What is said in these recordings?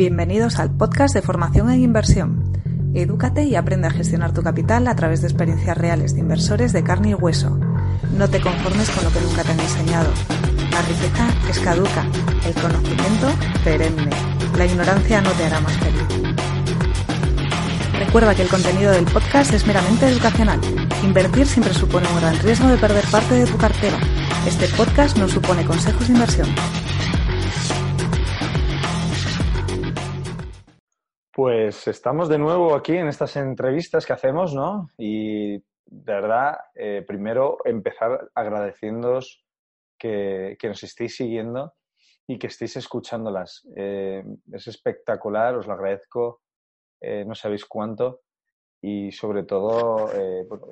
Bienvenidos al podcast de formación en inversión. Edúcate y aprende a gestionar tu capital a través de experiencias reales de inversores de carne y hueso. No te conformes con lo que nunca te han enseñado. La riqueza es caduca, el conocimiento perenne. La ignorancia no te hará más feliz. Recuerda que el contenido del podcast es meramente educacional. Invertir siempre supone un gran riesgo de perder parte de tu cartera. Este podcast no supone consejos de inversión. Pues estamos de nuevo aquí en estas entrevistas que hacemos, ¿no? Y de verdad, eh, primero empezar agradeciéndoos que, nos estéis siguiendo y que estéis escuchándolas. Eh, es espectacular, os lo agradezco, eh, no sabéis cuánto y sobre todo,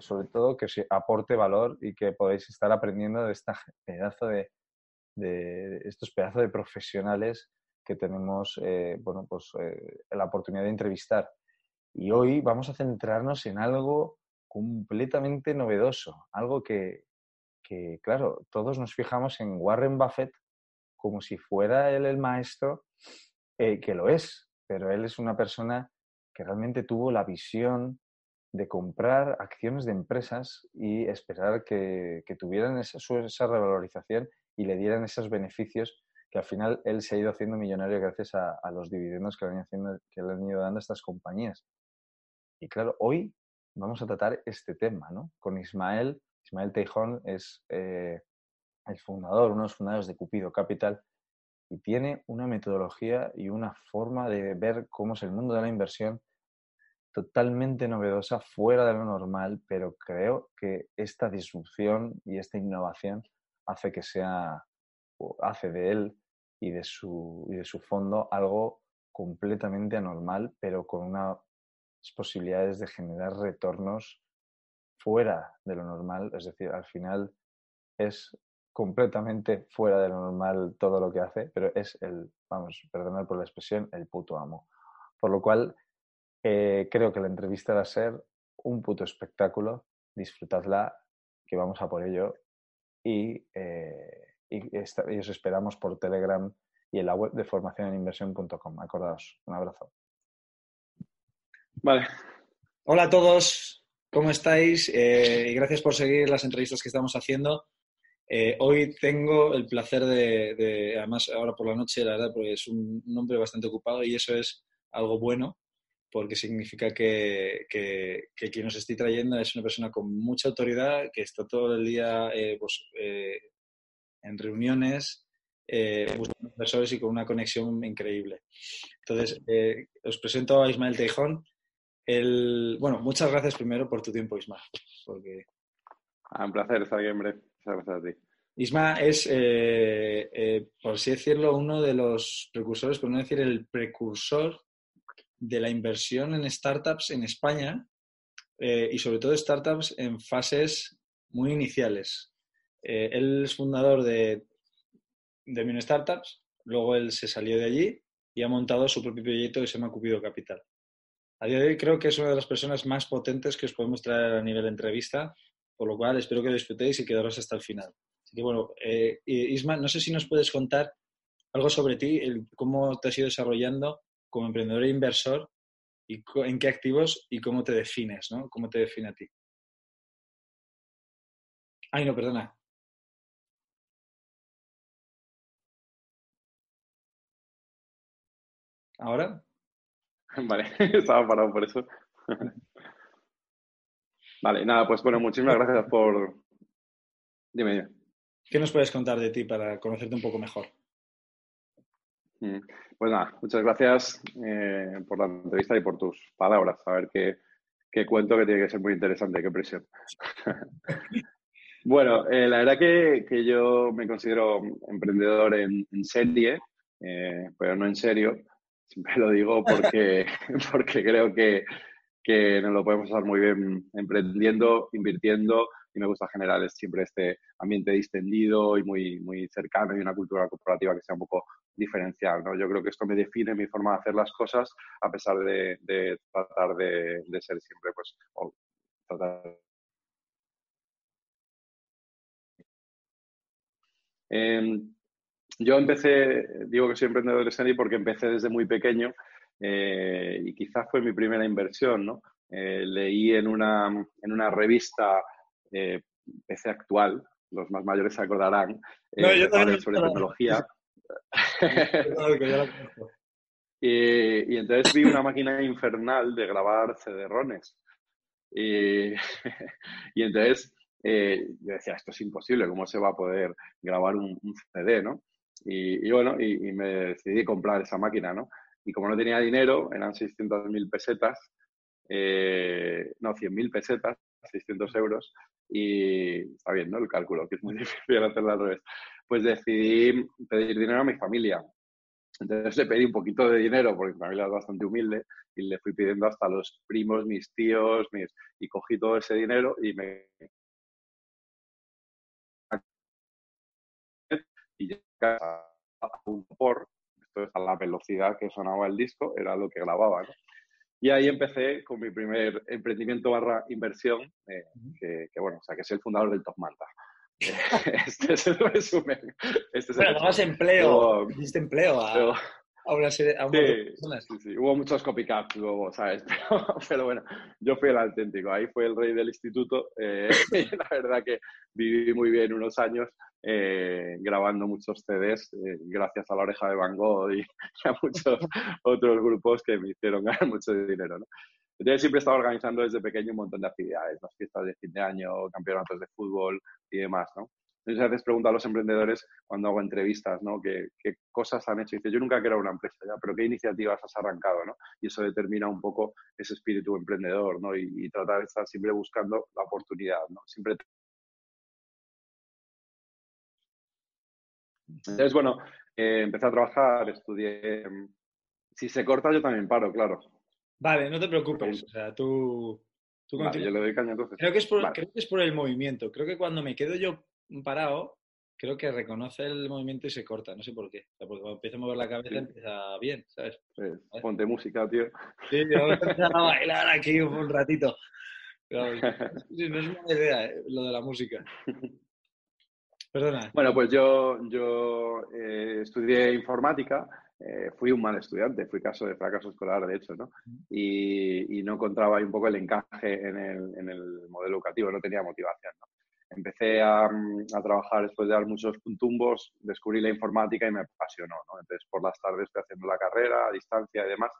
sobre todo que os aporte valor y que podáis estar aprendiendo de esta pedazo de estos pedazos de profesionales que tenemos eh, bueno, pues, eh, la oportunidad de entrevistar. Y hoy vamos a centrarnos en algo completamente novedoso, algo que, que, claro, todos nos fijamos en Warren Buffett como si fuera él el maestro, eh, que lo es, pero él es una persona que realmente tuvo la visión de comprar acciones de empresas y esperar que, que tuvieran esa, esa revalorización y le dieran esos beneficios que al final él se ha ido haciendo millonario gracias a, los dividendos que le, han haciendo, que le han ido dando estas compañías. Y claro, hoy vamos a tratar este tema, ¿no? Con Ismael. Ismael Teijón es eh, el fundador, uno de los fundadores de Cupido Capital, y tiene una metodología y una forma de ver cómo es el mundo de la inversión totalmente novedosa, fuera de lo normal, pero creo que esta disrupción y esta innovación hace que sea hace de él y de su, y de su fondo algo completamente anormal, pero con unas posibilidades de generar retornos fuera de lo normal. Es decir, al final es completamente fuera de lo normal todo lo que hace, pero es el, vamos, perdonad por la expresión, el puto amo. Por lo cual, eh, creo que la entrevista va a ser un puto espectáculo. Disfrutadla, que vamos a por ello. Y eh, y, os esperamos por Telegram y en la web de formacioneninversión.com. Acordaos. Un abrazo. Vale. Hola a todos, ¿cómo estáis? Eh, y gracias por seguir las entrevistas que estamos haciendo. Eh, hoy tengo el placer de, además ahora por la noche, la verdad, porque es un, hombre bastante ocupado y eso es algo bueno, porque significa que, que, quien nos estoy trayendo es una persona con mucha autoridad, que está todo el día eh, pues, en reuniones, eh, buscando inversores y con una conexión increíble. Entonces, eh, os presento a Ismael Teijón. El, bueno, muchas gracias primero por tu tiempo, Isma. Porque... Ah, un placer estar aquí, hombre. Muchas gracias a ti. Isma es, eh, por así decirlo, uno de los precursores, por no decir el precursor de la inversión en startups en España y sobre todo startups en fases muy iniciales. Eh, él es fundador de, de Mino Startups, luego él se salió de allí y ha montado su propio proyecto que se llama Cupido Capital. A día de hoy creo que es una de las personas más potentes que os podemos traer a nivel de entrevista, por lo cual espero que lo disfrutéis y quedaros hasta el final. Así que bueno, eh, Isma, no sé si nos puedes contar algo sobre ti, cómo te has ido desarrollando como emprendedor e inversor y en qué activos y cómo te defines, ¿no? ¿Cómo te define a ti? Ay, no, perdona. ¿Ahora? Vale, estaba parado por eso. Vale, nada, pues bueno, muchísimas gracias por... Dime, dime. ¿Qué nos puedes contar de ti para conocerte un poco mejor? Mm, pues nada, muchas gracias eh, por la entrevista y por tus palabras. A ver qué, qué cuento que tiene que ser muy interesante, qué presión. bueno, eh, la verdad que, que, yo me considero emprendedor en, serie, eh, pero no en serio. Siempre lo digo porque, porque creo que, que nos lo podemos pasar muy bien emprendiendo, invirtiendo y me gusta generar siempre este ambiente distendido y muy, muy cercano y una cultura corporativa que sea un poco diferencial. ¿no? Yo creo que esto me define mi forma de hacer las cosas a pesar de, de tratar de, de, ser siempre, pues, o tratar yo empecé, digo que soy emprendedor de serie porque empecé desde muy pequeño eh, y quizás fue mi primera inversión, ¿no? Eh, leí en una, en una revista eh, PC Actual, los más mayores se acordarán, eh, sobre tecnología. y, y, entonces vi una máquina infernal de grabar CD-RONES. Y, y, entonces eh, yo decía, esto es imposible, ¿cómo se va a poder grabar un, un CD, no? Y, y bueno, y, me decidí comprar esa máquina, ¿no? Y como no tenía dinero, eran 600.000 pesetas, eh, no, 100.000 pesetas, 600 euros, y está bien, ¿no? El cálculo, que es muy difícil hacerlo al revés. Pues decidí pedir dinero a mi familia. Entonces le pedí un poquito de dinero, porque mi familia es bastante humilde, y le fui pidiendo hasta los primos, mis tíos, mis... y cogí todo ese dinero y me y a un por, esto es a la velocidad que sonaba el disco, era lo que grababa. ¿no? Y ahí empecé con mi primer emprendimiento barra inversión, eh, que, que, bueno, o sea, que soy el fundador del Top Manta. este es el resumen. Este es el empleo, diste empleo a, a una serie a sí, sí, sí, hubo muchos copycats luego, ¿sabes? Pero, pero, bueno, yo fui el auténtico. Ahí fue el rey del instituto. Eh, y la verdad que viví muy bien unos años eh, grabando muchos CDs eh, gracias a la oreja de Van Gogh y, a muchos otros grupos que me hicieron ganar mucho dinero, ¿no? Entonces siempre he estado organizando desde pequeño un montón de actividades, las fiestas de fin de año, campeonatos de fútbol y demás, ¿no? Entonces a veces pregunto a los emprendedores cuando hago entrevistas, ¿no? ¿Qué, qué cosas han hecho? Y dice, yo nunca he creado una empresa, ¿ya? pero ¿qué iniciativas has arrancado, ¿no? Y eso determina un poco ese espíritu emprendedor, ¿no? Y, y tratar de estar siempre buscando la oportunidad, ¿no? Siempre Entonces, bueno, eh, empecé a trabajar, estudié. Si se corta, yo también paro, claro. Vale, no te preocupes. O sea, tú. tú vale, yo le doy caña entonces. Creo que, es por, vale. creo que es por el movimiento. Creo que cuando me quedo yo parado, creo que reconoce el movimiento y se corta. No sé por qué. O sea, porque cuando empiezo a mover la cabeza sí. empieza bien, ¿sabes? Pues, ponte música, tío. Sí, vamos a empezar a bailar aquí un ratito. Pero, no es una idea eh, lo de la música. Perdona. Bueno, pues yo, yo eh, estudié informática, eh, fui un mal estudiante, fui caso de fracaso escolar, de hecho, ¿no? Y, y no encontraba ahí un poco el encaje en el, en el, modelo educativo, no tenía motivación, ¿no? Empecé a, a, trabajar después de dar muchos tumbos, descubrí la informática y me apasionó, ¿no? Entonces, por las tardes estoy haciendo la carrera a distancia y demás,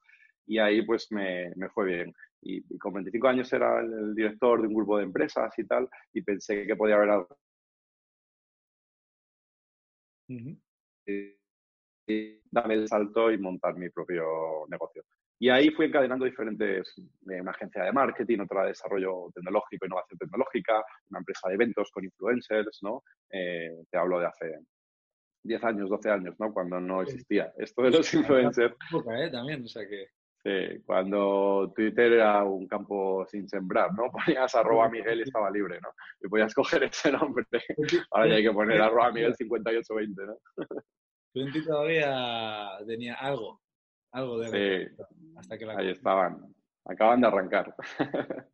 y ahí pues me, me fue bien. Y, y, con 25 años era el, el director de un grupo de empresas y tal, y pensé que podía haber algo Uh -huh. y, darme el salto y montar mi propio negocio. Y ahí fui encadenando diferentes, eh, una agencia de marketing, otra de desarrollo tecnológico, innovación tecnológica, una empresa de eventos con influencers, ¿no? Eh, te hablo de hace 10 años, 12 años, ¿no? Cuando no existía esto de los influencers. ¿eh? También, o sea que... Sí, cuando Twitter era un campo sin sembrar, ¿no? Ponías arroba Miguel y estaba libre, ¿no? Y podías coger ese nombre. Ahora ya hay que poner arroba Miguel 5820, ¿no? Twenty todavía tenía algo, algo de... Sí, hasta que la ahí estaban. Acaban de arrancar.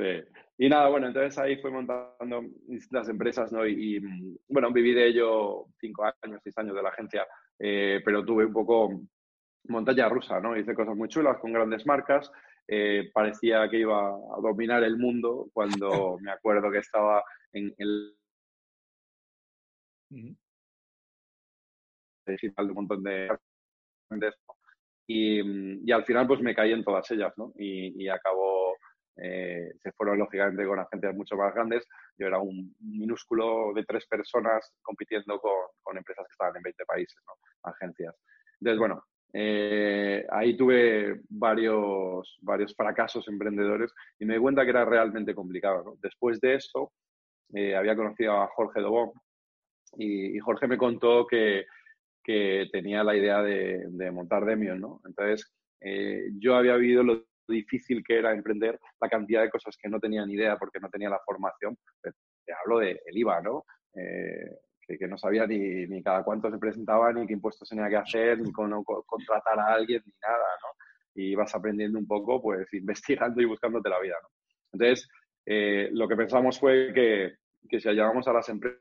Sí. Y nada, bueno, entonces ahí fui montando distintas empresas, ¿no? Y, y, bueno, viví de ello cinco años, seis años de la agencia, eh, pero tuve un poco montaña rusa, ¿no? Hice cosas muy chulas con grandes marcas. Eh, parecía que iba a dominar el mundo cuando me acuerdo que estaba en el digital de un montón de y, y, al final pues me caí en todas ellas, ¿no? Y, y acabó, eh, se fueron lógicamente con agencias mucho más grandes. Yo era un minúsculo de tres personas compitiendo con, con empresas que estaban en 20 países, ¿no? Agencias. Entonces, bueno, eh, ahí tuve varios, varios fracasos emprendedores y me di cuenta que era realmente complicado. ¿no? Después de eso, eh, había conocido a Jorge Dobón y, y Jorge me contó que, que, tenía la idea de, montar Demion. ¿no? Entonces, eh, yo había vivido lo difícil que era emprender, la cantidad de cosas que no tenía ni idea porque no tenía la formación. Te hablo del de IVA, ¿no? Eh, que, no sabía ni, cada cuánto se presentaba, ni qué impuestos tenía que hacer, ni cómo contratar a alguien, ni nada, ¿no? Y vas aprendiendo un poco, pues, investigando y buscándote la vida, ¿no? Entonces, eh, lo que pensamos fue que, que si hallábamos a las empresas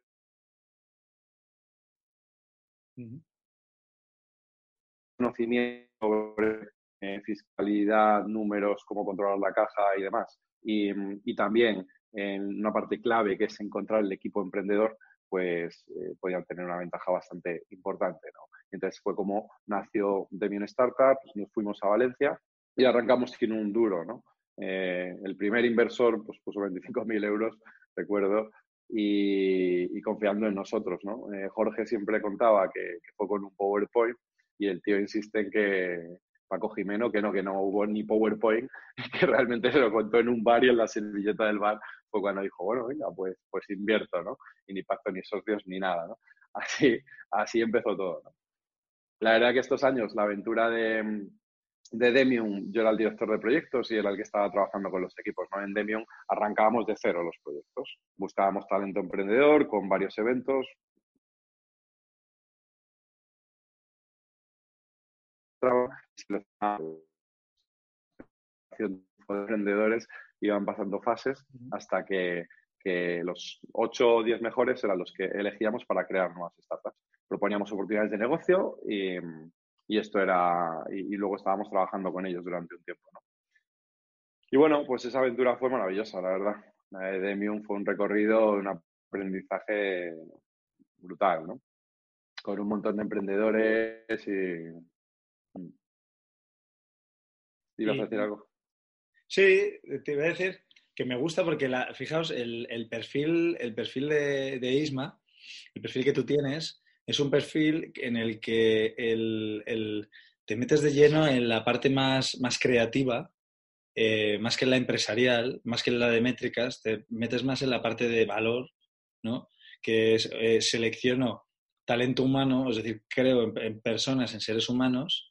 conocimiento sobre eh, fiscalidad, números, cómo controlar la caja y demás. Y, también en una parte clave que es encontrar el equipo emprendedor, pues eh, podían tener una ventaja bastante importante. ¿no? Entonces fue como nació Demion Startup, nos fuimos a Valencia y arrancamos sin un duro. ¿no? Eh, el primer inversor pues, puso 25.000 euros, recuerdo, y, confiando en nosotros. ¿no? Jorge siempre contaba que, que, fue con un PowerPoint y el tío insiste en que Paco Jimeno, que no, que no hubo ni PowerPoint, que realmente se lo contó en un bar y en la servilleta del bar fue cuando dijo, bueno, venga, pues, pues invierto, ¿no? Y ni pacto ni socios ni nada, ¿no? Así, así empezó todo, ¿no? La verdad que estos años, la aventura de, de Demium, yo era el director de proyectos y era el que estaba trabajando con los equipos, ¿no? En Demium arrancábamos de cero los proyectos. Buscábamos talento emprendedor con varios eventos, emprendedores iban pasando fases hasta que, los 8 o 10 mejores eran los que elegíamos para crear nuevas startups. Proponíamos oportunidades de negocio y, esto era, y, luego estábamos trabajando con ellos durante un tiempo. Y bueno, pues esa aventura fue maravillosa, la verdad. La de Demium fue un recorrido, un aprendizaje brutal, ¿no? Con un montón de emprendedores y ¿Ibas a decir algo? Sí, te iba a decir que me gusta porque, la, fijaos, el, perfil, el perfil de, Isma, el perfil que tú tienes, es un perfil en el que te metes de lleno en la parte más, más creativa, eh, más que en la empresarial, más que en la de métricas, te metes más en la parte de valor, ¿no? Que es, eh, selecciono talento humano, es decir, creo en personas, en seres humanos,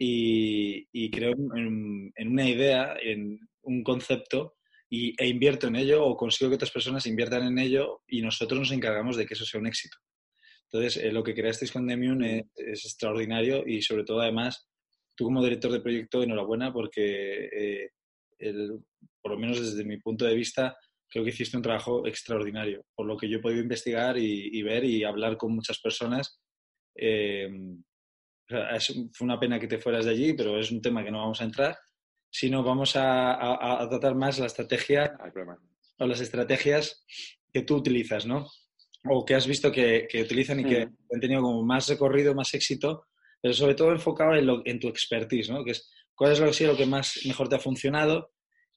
y, creo en, una idea, en un concepto y, e invierto en ello o consigo que otras personas inviertan en ello y nosotros nos encargamos de que eso sea un éxito. Entonces, eh, lo que creasteis con Demium es, extraordinario y sobre todo, además, tú como director de proyecto, enhorabuena porque, eh, por lo menos desde mi punto de vista, creo que hiciste un trabajo extraordinario, por lo que yo he podido investigar y, ver y hablar con muchas personas. Eh, fue una pena que te fueras de allí, pero es un tema que no vamos a entrar, sino vamos a, tratar más la estrategia o las estrategias que tú utilizas, ¿no? O que has visto que, utilizan y que mm. han tenido como más recorrido, más éxito, pero sobre todo enfocado en, tu expertise, ¿no? Que es, ¿Cuál es lo, lo que más mejor te ha funcionado?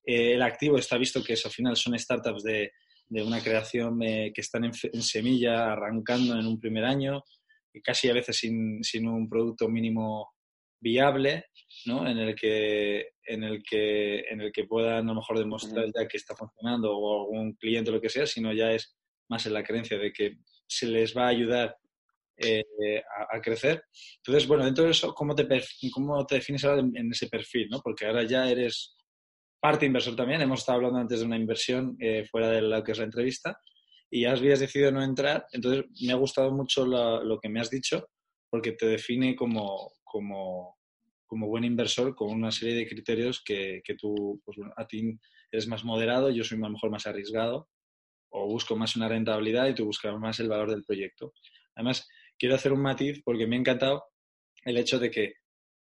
Eh, el activo está visto que es, al final son startups de, una creación eh, que están en, semilla, arrancando en un primer año, casi a veces sin, sin un producto mínimo viable, ¿no? En el que, en el que, en el que puedan a lo mejor demostrar ya que está funcionando o algún cliente o lo que sea, sino ya es más en la creencia de que se les va a ayudar eh, a, crecer. Entonces, bueno, dentro de eso, ¿cómo te, cómo te defines ahora en, ese perfil? ¿no? Porque ahora ya eres parte inversor también. Hemos estado hablando antes de una inversión eh, fuera de lo que es la entrevista y ya habías decidido no entrar. Entonces, me ha gustado mucho lo que me has dicho porque te define como, como, como, buen inversor con una serie de criterios que, que tú, pues, a ti eres más moderado, yo soy a lo mejor más arriesgado o busco más una rentabilidad y tú buscas más el valor del proyecto. Además, quiero hacer un matiz porque me ha encantado el hecho de que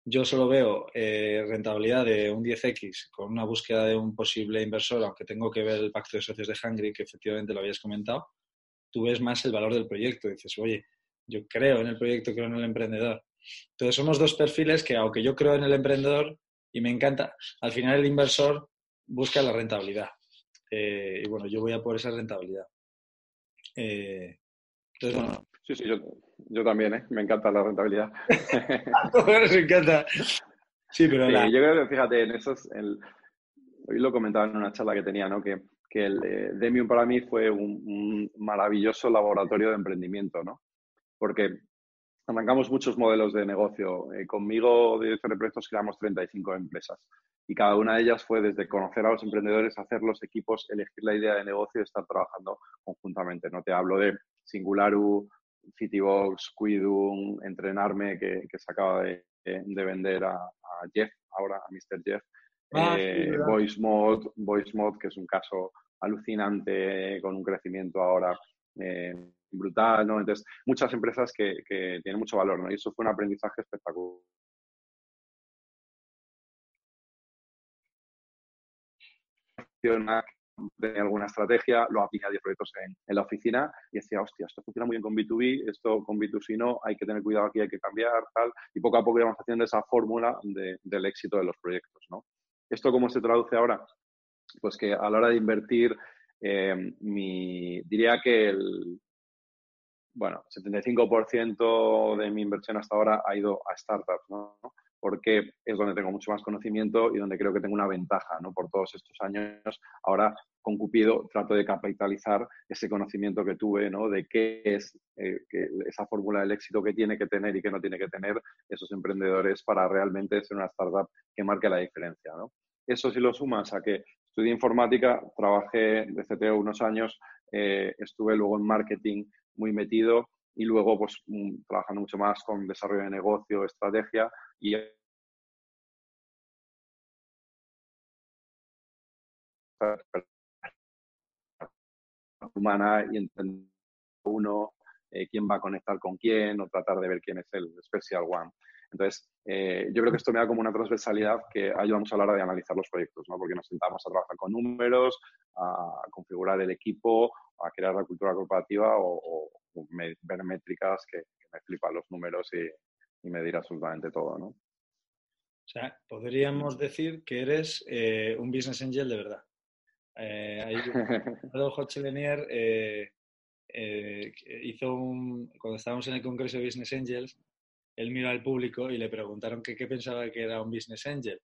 yo solo veo eh, rentabilidad de un 10x con una búsqueda de un posible inversor, aunque tengo que ver el pacto de socios de Hungry, que efectivamente lo habías comentado, tú ves más el valor del proyecto. Dices, oye, yo creo en el proyecto, creo en el emprendedor. Entonces somos dos perfiles que, aunque yo creo en el emprendedor y me encanta, al final el inversor busca la rentabilidad. Eh, y bueno, yo voy a por esa rentabilidad. Eh, entonces, bueno. Sí, sí, yo, yo también, ¿eh? Me encanta la rentabilidad. me encanta. Sí, pero Yo creo que, fíjate, en esos... Hoy lo comentaba en una charla que tenía, ¿no? Que, que el eh, Demium para mí fue un, maravilloso laboratorio de emprendimiento, ¿no? Porque arrancamos muchos modelos de negocio. Eh, conmigo, director de proyectos, creamos 35 empresas. Y cada una de ellas fue desde conocer a los emprendedores, hacer los equipos, elegir la idea de negocio y estar trabajando conjuntamente. No te hablo de Singularu, Citybox, Quidum, Entrenarme, que, se acaba de, vender a, Jeff, ahora a Mr. Jeff. Ah, eh, Voice, Mode, Voice Mode, que es un caso alucinante con un crecimiento ahora brutal, ¿no? Entonces, muchas empresas que, que tienen mucho valor, ¿no? Y eso fue un aprendizaje espectacular. Tenía alguna estrategia, lo apliqué a 10 proyectos en, en, la oficina y decía, hostia, esto funciona muy bien con B2B, esto con B2C no, hay que tener cuidado aquí, hay que cambiar, tal. Y poco a poco íbamos haciendo esa fórmula de, del éxito de los proyectos, ¿no? ¿Esto cómo se traduce ahora? Pues que a la hora de invertir, eh, mi, diría que el bueno, 75% de mi inversión hasta ahora ha ido a startups, ¿no? Porque es donde tengo mucho más conocimiento y donde creo que tengo una ventaja, ¿no? Por todos estos años, ahora con Cupido trato de capitalizar ese conocimiento que tuve, ¿no? De qué es eh, esa fórmula del éxito que tiene que tener y que no tiene que tener esos emprendedores para realmente ser una startup que marque la diferencia, ¿no? Eso si lo sumas a que estudié informática, trabajé de CTO unos años, eh, estuve luego en marketing muy metido y luego pues mm, trabajando mucho más con desarrollo de negocio, estrategia y humana y entender uno eh, quién va a conectar con quién o tratar de ver quién es el special one. Entonces, eh, yo creo que esto me da como una transversalidad que ayuda mucho a la hora de analizar los proyectos, ¿no? porque nos sentamos a trabajar con números, a configurar el equipo, a crear la cultura corporativa o, ver métricas que, me flipan los números y, y medir absolutamente todo. ¿no? O sea, podríamos decir que eres eh, un business angel de verdad. Eh, ahí, eh, eh, hizo un. Cuando estábamos en el Congreso de Business Angels, él miró al público y le preguntaron qué pensaba que era un business angel.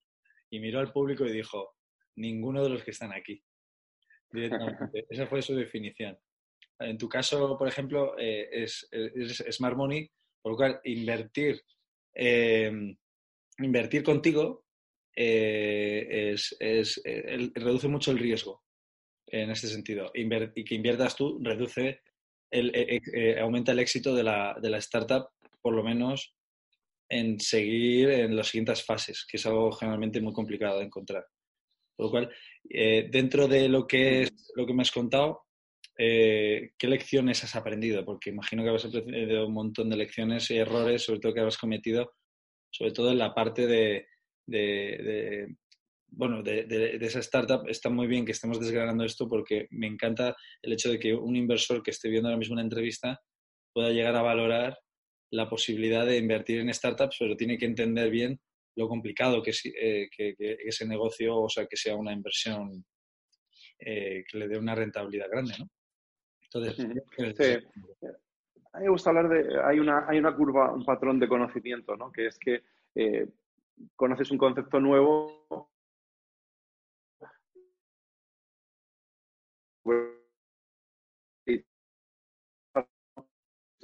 Y miró al público y dijo: Ninguno de los que están aquí. Esa fue su definición. En tu caso, por ejemplo, es, es, Smart Money, por lo cual invertir invertir contigo eh, es, reduce mucho el riesgo en este sentido. y que inviertas tú reduce, el, eh, eh, aumenta el éxito de la, de la, startup, por lo menos en seguir en las siguientes fases, que es algo generalmente muy complicado de encontrar. Por lo cual, dentro de lo que, es, lo que me has contado, ¿qué lecciones has aprendido? Porque imagino que habrás aprendido un montón de lecciones y errores, sobre todo que habrás cometido sobre todo en la parte de, bueno, de, esa startup. Está muy bien que estemos desgranando esto porque me encanta el hecho de que un inversor que esté viendo ahora mismo una entrevista pueda llegar a valorar la posibilidad de invertir en startups, pero tiene que entender bien lo complicado que es eh, que, ese negocio, o sea, que sea una inversión eh, que le dé una rentabilidad grande, ¿no? Entonces, a mí me gusta hablar de, hay una, hay una curva, un patrón de conocimiento, ¿no? Que es que eh, conoces un concepto nuevo,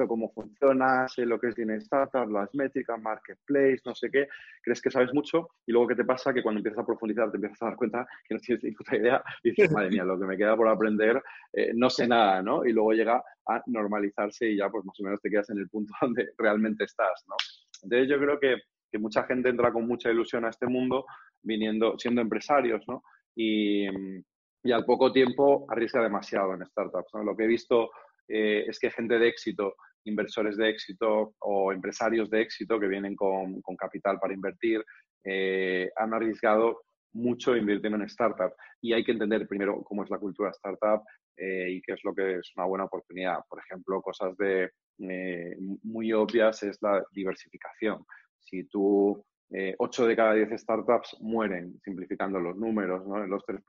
cómo funciona, sé lo que es Dinner Startup, las métricas, Marketplace, no sé qué, crees que sabes mucho y luego ¿qué te pasa? Que cuando empiezas a profundizar te empiezas a dar cuenta que no tienes ni puta idea y dices, madre mía, lo que me queda por aprender, eh, no sé nada, ¿no? Y luego llega a normalizarse y ya pues más o menos te quedas en el punto donde realmente estás, ¿no? Entonces yo creo que, que mucha gente entra con mucha ilusión a este mundo viniendo, siendo empresarios, ¿no? Y, y al poco tiempo arriesga demasiado en startups. Lo que he visto eh, es que gente de éxito, inversores de éxito o empresarios de éxito que vienen con, capital para invertir, eh, han arriesgado mucho invirtiendo en startups. Y hay que entender primero cómo es la cultura startup eh, y qué es lo que es una buena oportunidad. Por ejemplo, cosas de, muy obvias es la diversificación. Si tú, 8 de cada 10 startups mueren, simplificando los números, ¿no? en los tres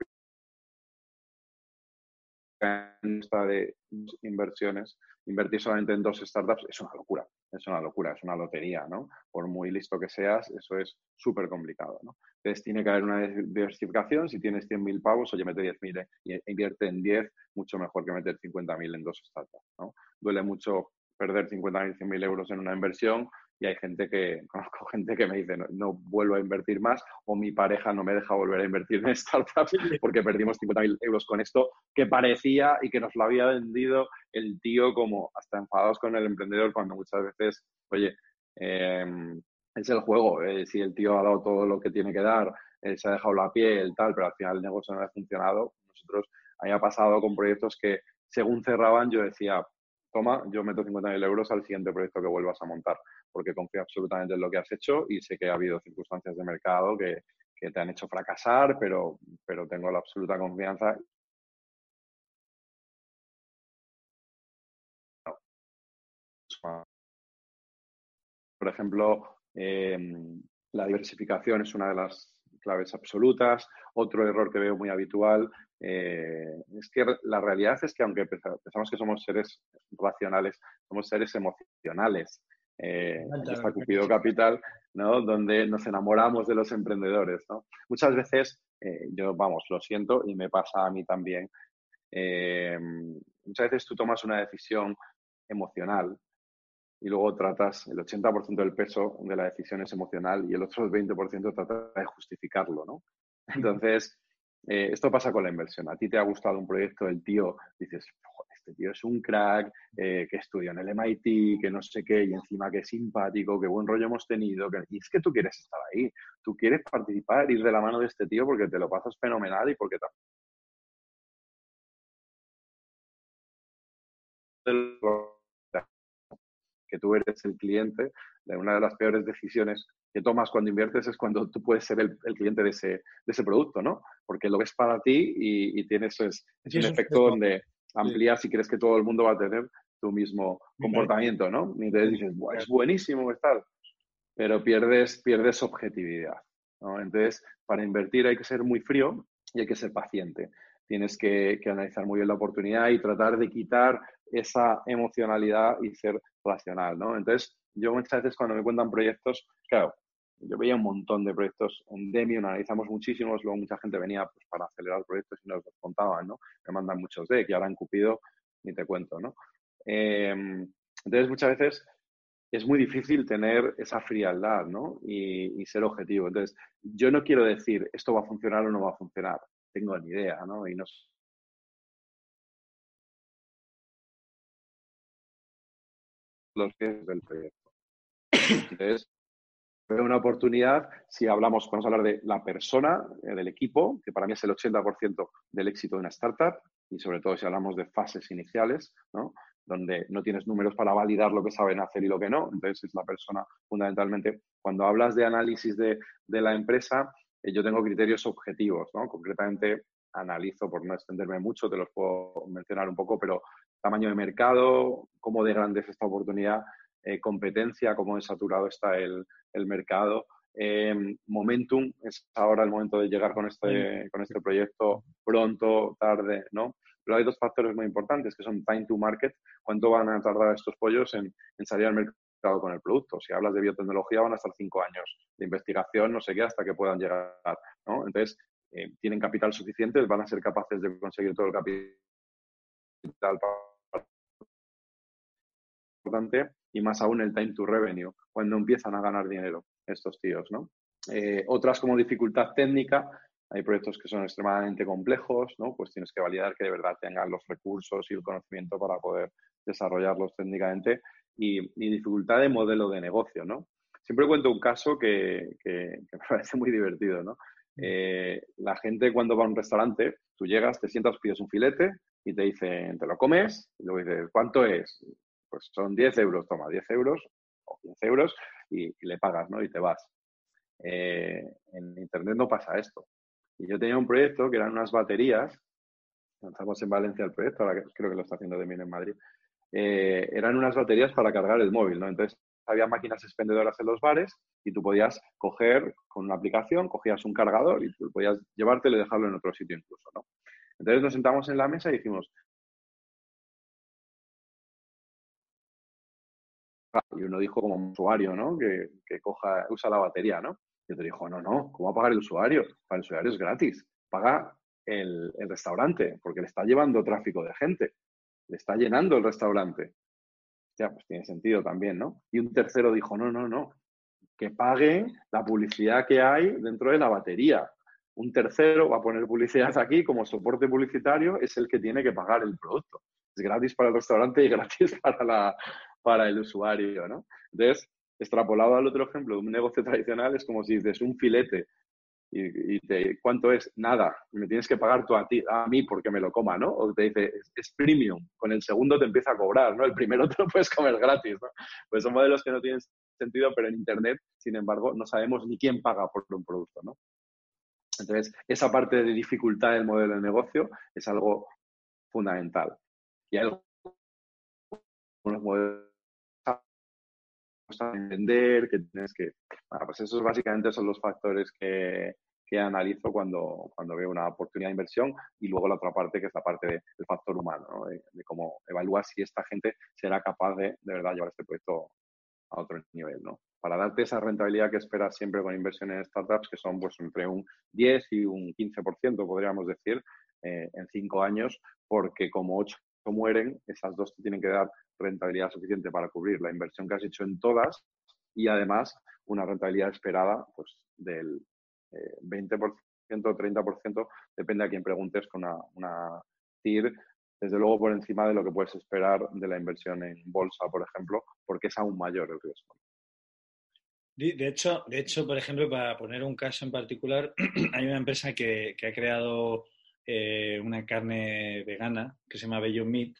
de inversiones, invertir solamente en dos startups es una locura, es una locura, es una lotería, ¿no? Por muy listo que seas, eso es súper complicado, ¿no? Entonces tiene que haber una diversificación, si tienes 100.000 pavos, oye, mete 10.000 y invierte en 10, mucho mejor que meter 50.000 en dos startups, ¿no? Duele mucho perder 50.000, 100.000 euros en una inversión y hay gente que, conozco gente que me dice, no, vuelvo a invertir más o mi pareja no me deja volver a invertir en startups porque perdimos 50.000 euros con esto que parecía y que nos lo había vendido el tío como hasta enfadados con el emprendedor cuando muchas veces, oye, em, es el juego, eh, si el tío ha dado todo lo que tiene que dar, eh, se ha dejado la piel, tal, pero al final el negocio no ha funcionado, nosotros haya pasado con proyectos que según cerraban, yo decía, toma, yo meto 50.000 euros al siguiente proyecto que vuelvas a montar, porque confío absolutamente en lo que has hecho y sé que ha habido circunstancias de mercado que, te han hecho fracasar, pero, pero tengo la absoluta confianza por ejemplo, em, la diversificación es una de las claves absolutas. Otro error que veo muy habitual eh, es que la realidad es que aunque pensamos que somos seres racionales, somos seres emocionales. Eh, está Cupido Capital, ¿no? donde nos enamoramos de los emprendedores. ¿no? Muchas veces, eh, yo, vamos, lo siento y me pasa a mí también, em, muchas veces tú tomas una decisión emocional y luego tratas el 80% del peso de la decisión es emocional y el otro 20% trata de justificarlo, ¿no? Entonces, eh, esto pasa con la inversión. A ti te ha gustado un proyecto, el tío, dices, este tío es un crack, eh, que estudió en el MIT, que no sé qué, y encima que simpático, qué buen rollo hemos tenido. Que... Y es que tú quieres estar ahí, tú quieres participar, ir de la mano de este tío porque te lo pasas fenomenal y porque que tú eres el cliente, una de las peores decisiones que tomas cuando inviertes es cuando tú puedes ser el, cliente de ese, de ese, producto, ¿no? Porque lo ves para ti y, tienes es, un efecto donde amplías y crees que todo el mundo va a tener tu mismo comportamiento, ¿no? Y entonces dices, es buenísimo estar, pero pierdes, pierdes objetividad, ¿no? Entonces, para invertir hay que ser muy frío y hay que ser paciente. Tienes que, que analizar muy bien la oportunidad y tratar de quitar esa emocionalidad y ser racional, ¿no? Entonces, yo muchas veces cuando me cuentan proyectos, claro, yo veía un montón de proyectos en Demium, analizamos muchísimos, luego mucha gente venía pues, para acelerar proyectos y nos los contaban, ¿no? Me mandan muchos de que ahora han Cupido, ni te cuento, ¿no? Em, entonces, muchas veces es muy difícil tener esa frialdad, ¿no? Y, ser objetivo. Entonces, yo no quiero decir esto va a funcionar o no va a funcionar. Tengo ni idea, ¿no? Y no los pies del proyecto. Entonces, veo una oportunidad si hablamos, vamos a hablar de la persona, eh, del equipo, que para mí es el 80% del éxito de una startup, y sobre todo si hablamos de fases iniciales, ¿no? donde no tienes números para validar lo que saben hacer y lo que no. Entonces, es la persona fundamentalmente. Cuando hablas de análisis de, de la empresa, eh, yo tengo criterios objetivos, ¿no? Concretamente, analizo, por no extenderme mucho, te los puedo mencionar un poco, pero tamaño de mercado, cómo de grande es esta oportunidad, eh, competencia, cómo de saturado está el, mercado. Eh, momentum, es ahora el momento de llegar con este, con este proyecto pronto, tarde, ¿no? Pero hay dos factores muy importantes que son time to market, cuánto van a tardar estos pollos en, salir al mercado con el producto. Si hablas de biotecnología van a estar cinco años de investigación, no sé qué, hasta que puedan llegar, ¿no? Entonces, eh, tienen capital suficiente, van a ser capaces de conseguir todo el capital importante y más aún el time to revenue, cuando empiezan a ganar dinero estos tíos, ¿no? Eh, otras como dificultad técnica, hay proyectos que son extremadamente complejos, ¿no? Pues tienes que validar que de verdad tengan los recursos y el conocimiento para poder desarrollarlos técnicamente y, dificultad de modelo de negocio, ¿no? Siempre cuento un caso que, que me parece muy divertido, ¿no? Eh, la gente cuando va a un restaurante, tú llegas, te sientas, pides un filete y te dicen, ¿te lo comes? Y luego dices, ¿cuánto es? Pues son 10 euros, toma, 10 euros o 15 euros y, le pagas, ¿no? Y te vas. Eh, en Internet no pasa esto. Y yo tenía un proyecto que eran unas baterías, lanzamos en Valencia el proyecto, ahora creo que lo está haciendo mí en Madrid, eh, eran unas baterías para cargar el móvil, ¿no? Entonces, había máquinas expendedoras en los bares y tú podías coger con una aplicación, cogías un cargador y podías llevártelo y dejarlo en otro sitio incluso, ¿no? Entonces nos sentamos en la mesa y dijimos, y uno dijo como usuario, ¿no? Que, coja, usa la batería, ¿no? Y otro dijo, no, no, ¿cómo va a pagar el usuario? Para el usuario es gratis. Paga el, el restaurante, porque le está llevando tráfico de gente. Le está llenando el restaurante pues tiene sentido también, ¿no? Y un tercero dijo, no, no, no, que paguen la publicidad que hay dentro de la batería. Un tercero va a poner publicidad aquí como soporte publicitario, es el que tiene que pagar el producto. Es gratis para el restaurante y gratis para, la, para el usuario, ¿no? Entonces, extrapolado al otro ejemplo un negocio tradicional, es como si dices un filete y, te, ¿cuánto es? Nada, me tienes que pagar tú a, ti, a mí porque me lo coma, ¿no? O te dice, es, premium, con el segundo te empieza a cobrar, ¿no? El primero te lo puedes comer gratis, ¿no? Pues son modelos que no tienen sentido, pero en Internet, sin embargo, no sabemos ni quién paga por un producto, ¿no? Entonces, esa parte de dificultad del modelo de negocio es algo fundamental. Y hay algunos modelos a entender, que tienes que... Bueno, pues esos básicamente son los factores que, que analizo cuando, cuando veo una oportunidad de inversión y luego la otra parte que es la parte del factor humano, de, cómo evalúa si esta gente será capaz de de verdad llevar este proyecto a otro nivel, ¿no? Para darte esa rentabilidad que esperas siempre con inversiones en startups, que son pues entre un 10 y un 15%, podríamos decir, eh, en cinco años, porque como ocho mueren, esas dos te tienen que dar rentabilidad suficiente para cubrir la inversión que has hecho en todas y además una rentabilidad esperada pues, del 20% o 30%, depende a quien preguntes, con una, una TIR desde luego por encima de lo que puedes esperar de la inversión en bolsa, por ejemplo, porque es aún mayor el riesgo. De hecho, de hecho, por ejemplo, para poner un caso en particular, hay una empresa que, ha creado eh, una carne vegana que se llama Beyond Meat.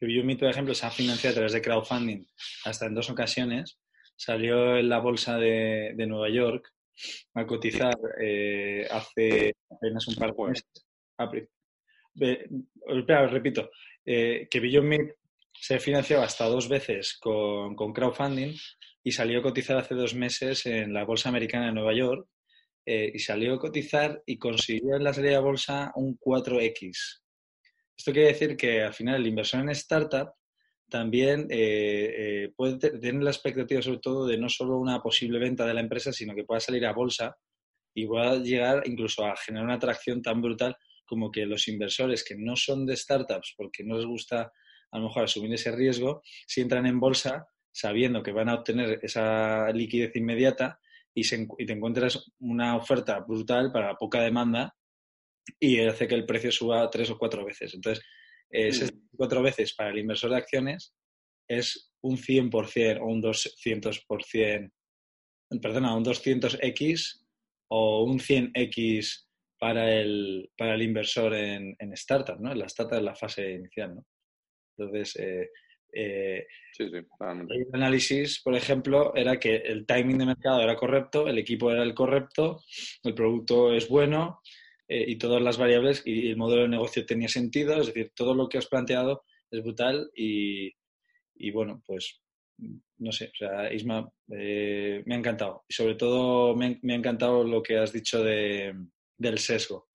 Que Beyond Meat, por ejemplo, se ha financiado a través de crowdfunding hasta en dos ocasiones. Salió en la bolsa de, Nueva York a cotizar eh, hace apenas un par de meses. espera, repito, eh, que Beyond Meat se ha financiado hasta dos veces con, con crowdfunding y salió a cotizar hace dos meses en la Bolsa Americana de Nueva York eh, y salió a cotizar y consiguió en la salida de bolsa un 4X. Esto quiere decir que al final el inversor en startup también eh, eh, puede tener la expectativa sobre todo de no solo una posible venta de la empresa, sino que pueda salir a bolsa y pueda llegar incluso a generar una atracción tan brutal como que los inversores que no son de startups porque no les gusta a lo mejor asumir ese riesgo, si entran en bolsa sabiendo que van a obtener esa liquidez inmediata y, te encuentras una oferta brutal para poca demanda y hace que el precio suba tres o cuatro veces. Entonces, esas cuatro veces para el inversor de acciones es un 100% o un 200%, perdona, un 200x o un 100x para el, para el inversor en, en startup, ¿no? En la startup en la fase inicial, ¿no? Entonces, eh, eh, el análisis, por ejemplo, era que el timing de mercado era correcto, el equipo era el correcto, el producto es bueno eh, y todas las variables y el modelo de negocio tenía sentido, es decir, todo lo que has planteado es brutal y, bueno, pues no sé, o sea, Isma, eh, me ha encantado. Y sobre todo me, ha encantado lo que has dicho de, del sesgo,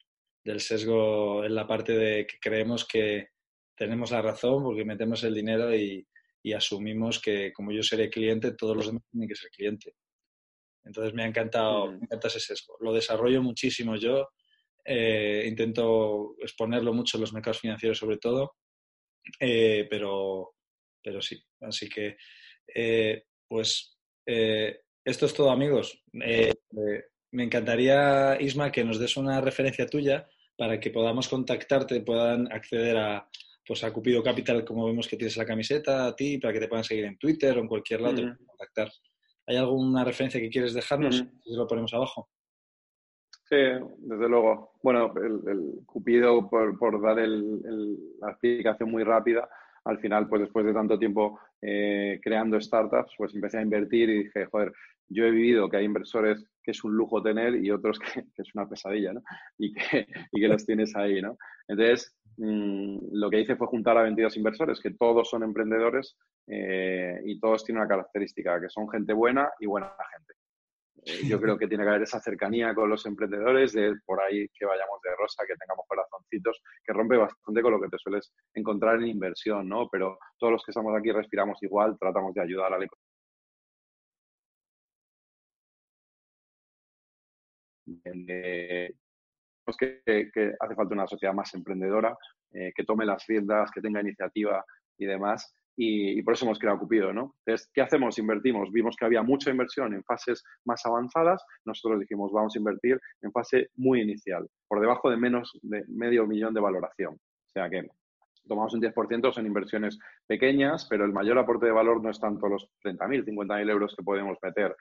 del sesgo en la parte de que creemos que tenemos la razón porque metemos el dinero y, asumimos que como yo seré cliente, todos los demás tienen que ser cliente. Entonces me ha encantado, me encanta ese sesgo. Lo desarrollo muchísimo yo, eh, intento exponerlo mucho en los mercados financieros sobre todo, eh, pero, pero sí. Así que, eh, pues, esto es todo amigos. me encantaría, Isma, que nos des una referencia tuya para que podamos contactarte, puedan acceder a, pues a Cupido Capital, como vemos que tienes la camiseta, a ti, para que te puedan seguir en Twitter o en cualquier lado, te contactar. ¿Hay alguna referencia que quieres dejarnos? Si lo ponemos abajo. Sí, desde luego. Bueno, el, Cupido, por, dar la explicación muy rápida, al final, pues después de tanto tiempo eh, creando startups, pues empecé a invertir y dije, joder, yo he vivido que hay inversores que es un lujo tener y otros que, es una pesadilla, ¿no? Y que, y que los tienes ahí, ¿no? Entonces, Mm, lo que hice fue juntar a 22 inversores, que todos son emprendedores eh, y todos tienen una característica, que son gente buena y buena gente. Eh, yo creo que tiene que haber esa cercanía con los emprendedores, de por ahí que vayamos de rosa, que tengamos corazoncitos, que rompe bastante con lo que te sueles encontrar en inversión, ¿no? Pero todos los que estamos aquí respiramos igual, tratamos de ayudar al que, que, hace falta una sociedad más emprendedora, eh, que tome las riendas, que tenga iniciativa y demás. Y, por eso hemos creado Cupido, ¿no? ¿qué hacemos? Invertimos. Vimos que había mucha inversión en fases más avanzadas. Nosotros dijimos, vamos a invertir en fase muy inicial, por debajo de menos de medio millón de valoración. O sea que tomamos un 10%, son inversiones pequeñas, pero el mayor aporte de valor no es tanto los 30.000, 50.000 euros que podemos meter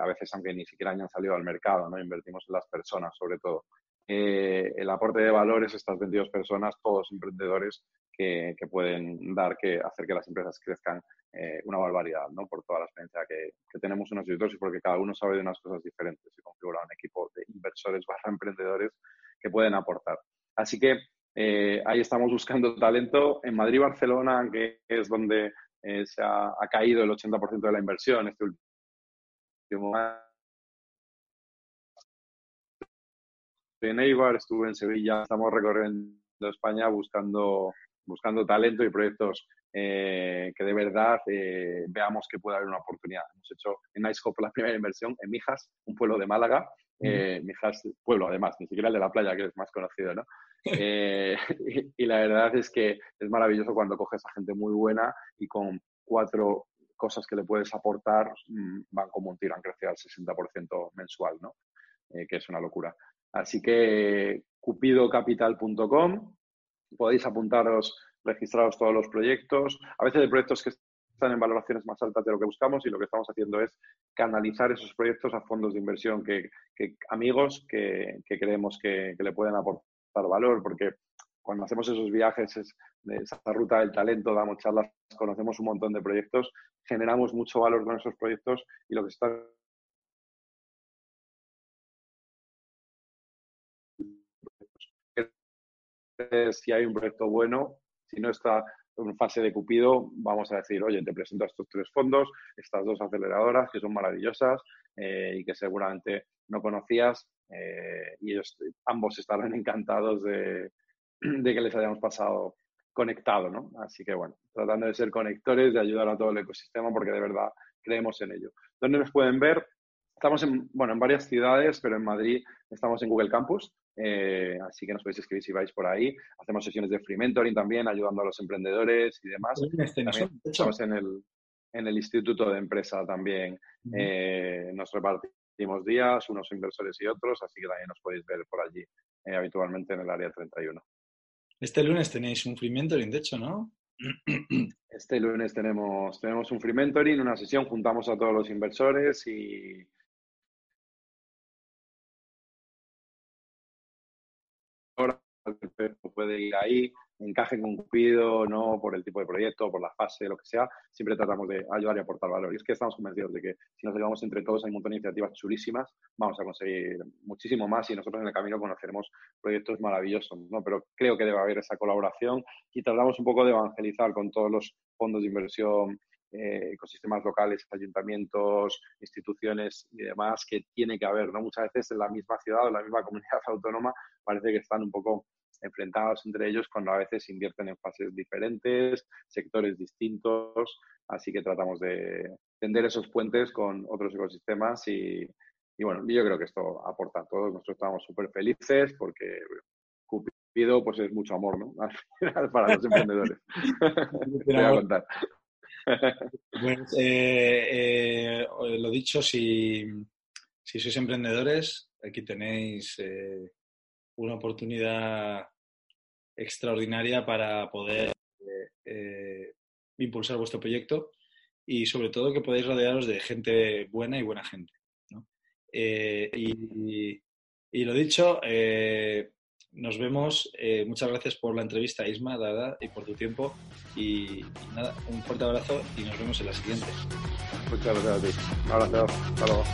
a veces aunque ni siquiera hayan salido al mercado, ¿no? Invertimos en las personas, sobre todo. el aporte de valores, estas 22 personas, todos emprendedores que, pueden dar, que hacer que las empresas crezcan una barbaridad, ¿no? Por toda la experiencia que, que tenemos unos y otros y porque cada uno sabe de unas cosas diferentes. Se configura un equipo de inversores barra emprendedores que pueden aportar. Así que eh, ahí estamos buscando talento. En Madrid y Barcelona, que es donde eh, se ha, caído el 80% de la inversión este último año. En Eibar, estuve en Sevilla, estamos recorriendo España buscando, buscando talento y proyectos eh, que de verdad veamos que puede haber una oportunidad. Hemos hecho en IceHop la primera inversión en Mijas, un pueblo de Málaga, eh, Mijas, pueblo además, ni siquiera el de la playa, que es más conocido, ¿no? Eh, y, la verdad es que es maravilloso cuando coges a gente muy buena y con cuatro cosas que le puedes aportar mm, van como un tiro, han crecido al 60% mensual, ¿no? Eh, que es una locura. Así que cupidocapital.com, podéis apuntaros, registraros todos los proyectos. A veces hay proyectos que están en valoraciones más altas de lo que buscamos y lo que estamos haciendo es canalizar esos proyectos a fondos de inversión que, amigos que, creemos que, le pueden aportar valor, porque cuando hacemos esos viajes, es, esa ruta del talento, damos charlas, conocemos un montón de proyectos, generamos mucho valor con esos proyectos y lo que está si hay un proyecto bueno, si no está en fase de Cupido vamos a decir, oye, te presento estos tres fondos, estas dos aceleradoras que son maravillosas eh, y que seguramente no conocías eh, y ellos ambos estarán encantados de, que les hayamos pasado conectado, ¿no? Así que bueno, tratando de ser conectores, de ayudar a todo el ecosistema porque de verdad creemos en ello. ¿Dónde nos pueden ver? Estamos en, bueno, en varias ciudades, pero en Madrid estamos en Google Campus, eh, así que nos podéis escribir si vais por ahí. Hacemos sesiones de free mentoring también, ayudando a los emprendedores y demás. estamos en el, en el Instituto de Empresa también. Eh, nos repartimos días, unos inversores y otros, así que también nos podéis ver por allí eh, habitualmente en el área 31. Este lunes tenéis un free mentoring, de hecho, ¿no? Este lunes tenemos, tenemos un free mentoring, una sesión, juntamos a todos los inversores y, puede ir ahí, encaje con Cupido, no por el tipo de proyecto, por la fase, lo que sea, siempre tratamos de ayudar y aportar valor. Y es que estamos convencidos de que si nos ayudamos entre todos, hay un montón de iniciativas chulísimas, vamos a conseguir muchísimo más y nosotros en el camino conoceremos proyectos maravillosos, ¿no? Pero creo que debe haber esa colaboración y tratamos un poco de evangelizar con todos los fondos de inversión eh, ecosistemas locales, ayuntamientos, instituciones y demás que tiene que haber, ¿no? Muchas veces en la misma ciudad o en la misma comunidad autónoma parece que están un poco enfrentados entre ellos cuando a veces invierten en fases diferentes, sectores distintos, así que tratamos de tender esos puentes con otros ecosistemas y, bueno, yo creo que esto aporta a todos. Nosotros estamos súper felices porque Cupido pues es mucho amor, ¿no? Para los emprendedores. voy a contar. Pues, eh, eh, lo dicho, si, si sois emprendedores, aquí tenéis eh, una oportunidad extraordinaria para poder eh, eh, impulsar vuestro proyecto y sobre todo que podáis rodearos de gente buena y buena gente. Eh, y, lo dicho, nos vemos. muchas gracias por la entrevista, Isma, Dada, y por tu tiempo. Y, un fuerte abrazo y nos vemos en la siguiente. Muchas gracias a ti. Un abrazo. Hasta luego.